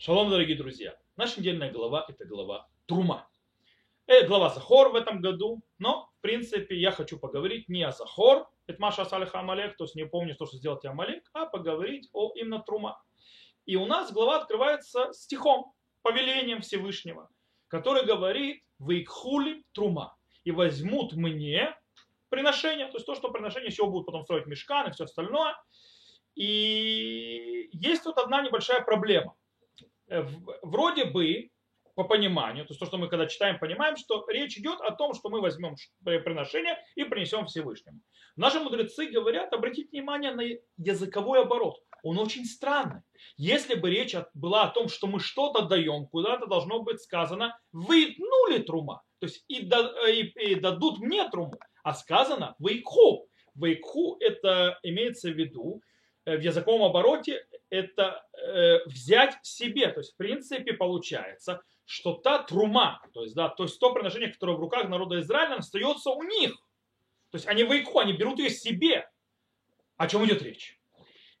Шалом, дорогие друзья. Наша недельная глава – это глава Трума. Это глава Захор в этом году, но, в принципе, я хочу поговорить не о Захор, это Маша Асалиха Амалек, то есть не помню, что сделать Амалек, а поговорить о именно Трума. И у нас глава открывается стихом, повелением Всевышнего, который говорит «Вейкхули Трума» и возьмут мне приношение, то есть то, что приношение еще будут потом строить мешкан и все остальное. И есть тут одна небольшая проблема. Э, вроде бы, по пониманию, то есть то, что мы когда читаем, понимаем, что речь идет о том, что мы возьмем приношение и принесем Всевышнему. Наши мудрецы говорят, обратите внимание на языковой оборот. Он очень странный. Если бы речь была о том, что мы что-то даем, куда-то должно быть сказано «вынули трума», то есть и, да, и, и дадут мне труму, а сказано «вейкху». «Вейкху» это имеется в виду э, в языковом обороте это э, взять себе. То есть, в принципе, получается, что та трума, то есть, да, то есть то приношение, которое в руках народа Израиля, остается у них. То есть они вейку, они берут ее себе. О чем идет речь?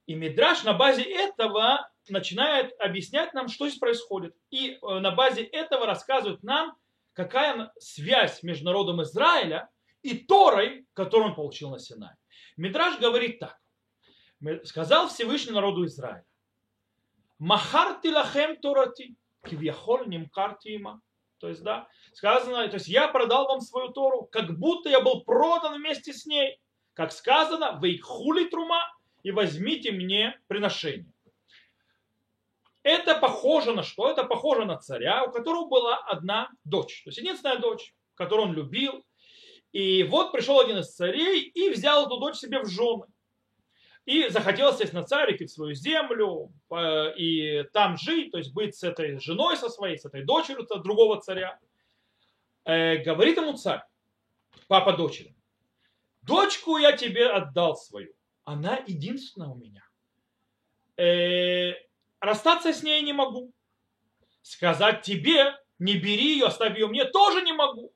И Мидраш на базе этого начинает объяснять нам, что здесь происходит. И э, на базе этого рассказывает нам, какая связь между народом Израиля и Торой, которую он получил на Синае. Мидраш говорит так. Сказал Всевышний народу Израиля. Махарти лахем торати, кивьяхоль нимкарти има. То есть, да, сказано, то есть я продал вам свою Тору, как будто я был продан вместе с ней. Как сказано, вы хули трума и возьмите мне приношение. Это похоже на что? Это похоже на царя, у которого была одна дочь. То есть единственная дочь, которую он любил. И вот пришел один из царей и взял эту дочь себе в жены. И захотел сесть на царик в свою землю э, и там жить, то есть быть с этой женой со своей, с этой дочерью другого царя. Э, говорит ему царь, папа дочери, дочку я тебе отдал свою, она единственная у меня. Э, расстаться с ней не могу. Сказать тебе, не бери ее, оставь ее мне, тоже не могу.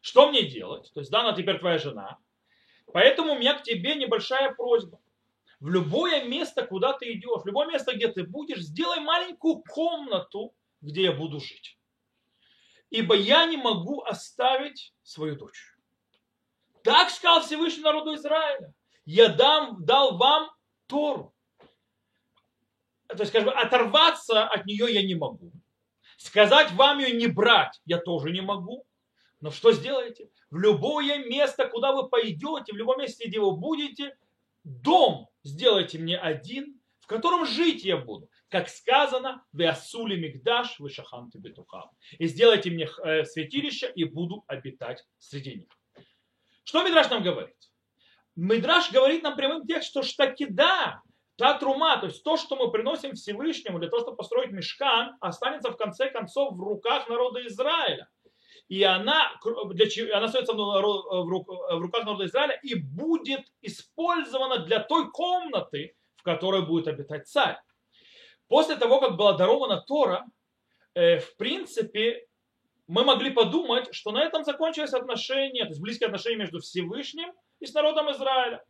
Что мне делать? То есть, да, она теперь твоя жена. Поэтому у меня к тебе небольшая просьба в любое место, куда ты идешь, в любое место, где ты будешь, сделай маленькую комнату, где я буду жить. Ибо я не могу оставить свою дочь. Так сказал Всевышний народу Израиля. Я дам, дал вам Тору. То есть, скажем, оторваться от нее я не могу. Сказать вам ее не брать я тоже не могу. Но что сделаете? В любое место, куда вы пойдете, в любом месте, где вы будете, дом сделайте мне один, в котором жить я буду. Как сказано, вы асули мигдаш, вы шаханты бетухам. И сделайте мне э, святилище, и буду обитать среди них. Что Мидраш нам говорит? Мидраш говорит нам прямым текстом, что таки да, та трума, то есть то, что мы приносим Всевышнему для того, чтобы построить мешкан, останется в конце концов в руках народа Израиля и она, для чего, она остается в, руках народа Израиля и будет использована для той комнаты, в которой будет обитать царь. После того, как была дарована Тора, э, в принципе, мы могли подумать, что на этом закончились отношения, то есть близкие отношения между Всевышним и с народом Израиля.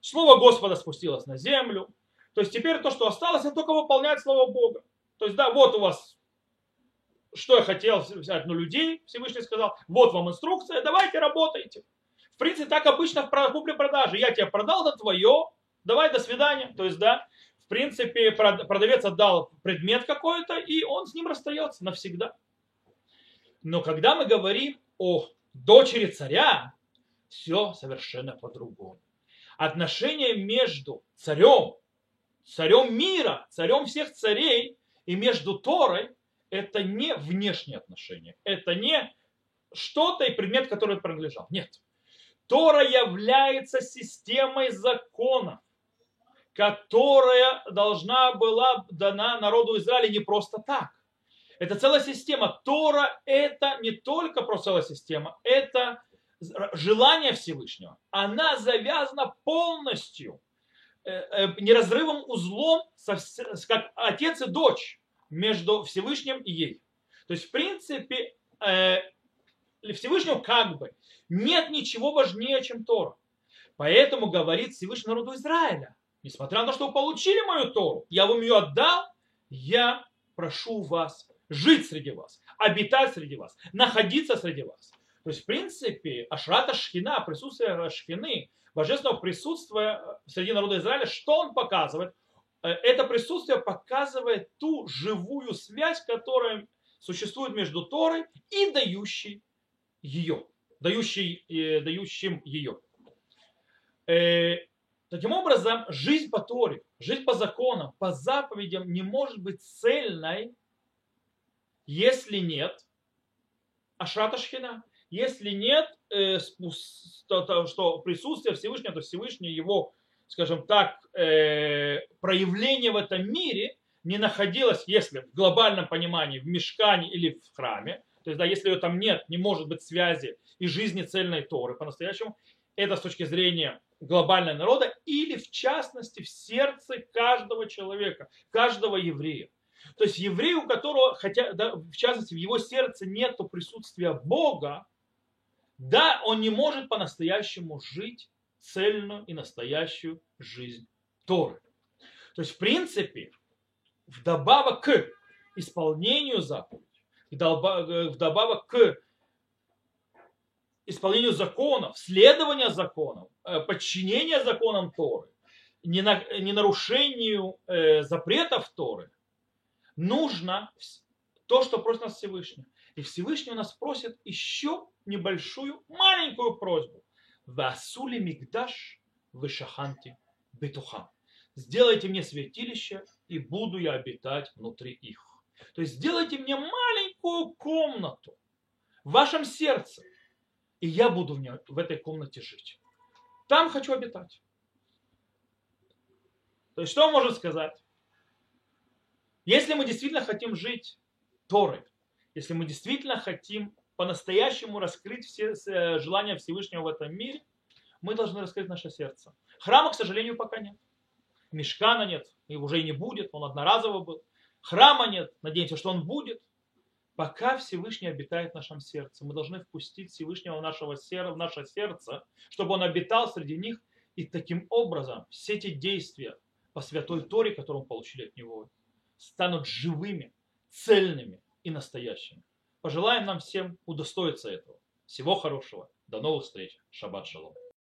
Слово Господа спустилось на землю. То есть теперь то, что осталось, это только выполнять Слово Бога. То есть, да, вот у вас что я хотел взять, ну, людей, Всевышний сказал, вот вам инструкция, давайте работайте. В принципе, так обычно в купле-продаже. Я тебе продал, это твое, давай, до свидания. То есть, да, в принципе, продавец отдал предмет какой-то, и он с ним расстается навсегда. Но когда мы говорим о дочери царя, все совершенно по-другому. Отношения между царем, царем мира, царем всех царей и между Торой это не внешние отношения, это не что-то и предмет, который принадлежал. Нет. Тора является системой закона, которая должна была дана народу Израиля не просто так. Это целая система. Тора это не только просто целая система, это желание Всевышнего. Она завязана полностью э, э, неразрывым узлом, как отец и дочь между Всевышним и ей. То есть, в принципе, э, Всевышнему как бы нет ничего важнее, чем Тора. Поэтому говорит Всевышний народу Израиля, несмотря на то, что вы получили мою Тору, я вам ее отдал, я прошу вас жить среди вас, обитать среди вас, находиться среди вас. То есть, в принципе, Ашрата Шхина, присутствие Шхины, божественного присутствия среди народа Израиля, что он показывает? Э, это присутствие показывает ту живую связь, которая существует между Торой и дающей ее, дающий, э, дающим ее. Э, таким образом, жизнь по Торе, жизнь по законам, по заповедям не может быть цельной, если нет Ашрата Шхина. Если нет, э, что присутствие Всевышнего, то Всевышний его, скажем так, э, проявление в этом мире не находилось, если в глобальном понимании, в мешкане или в храме, то есть, да, если ее там нет, не может быть связи и жизни цельной Торы по-настоящему, это с точки зрения глобального народа или в частности в сердце каждого человека, каждого еврея. То есть еврей, у которого, хотя, да, в частности, в его сердце нет присутствия Бога, да, он не может по-настоящему жить цельную и настоящую жизнь Торы. То есть, в принципе, вдобавок к исполнению заповедей, вдобавок к исполнению законов, следования законов, э, подчинения законам Торы, не нарушению э, запретов Торы, нужно то, что просит нас Всевышний. И Всевышний у нас просит еще небольшую, маленькую просьбу. Васули мигдаш вышаханти бетухам. Сделайте мне святилище, и буду я обитать внутри их. То есть сделайте мне маленькую комнату в вашем сердце, и я буду в, ней, в этой комнате жить. Там хочу обитать. То есть что можно сказать? Если мы действительно хотим жить Торой, если мы действительно хотим по-настоящему раскрыть все э, желания Всевышнего в этом мире, мы должны раскрыть наше сердце. Храма, к сожалению, пока нет. Мешкана нет, и уже и не будет, он одноразово был. Храма нет, надеемся, что он будет. Пока Всевышний обитает в нашем сердце, мы должны впустить Всевышнего в, нашего, в наше сердце, чтобы он обитал среди них, и таким образом все эти действия по святой Торе, которую мы получили от него, станут живыми, цельными и настоящими. Пожелаем нам всем удостоиться этого. Всего хорошего. До новых встреч. Шаббат шалом.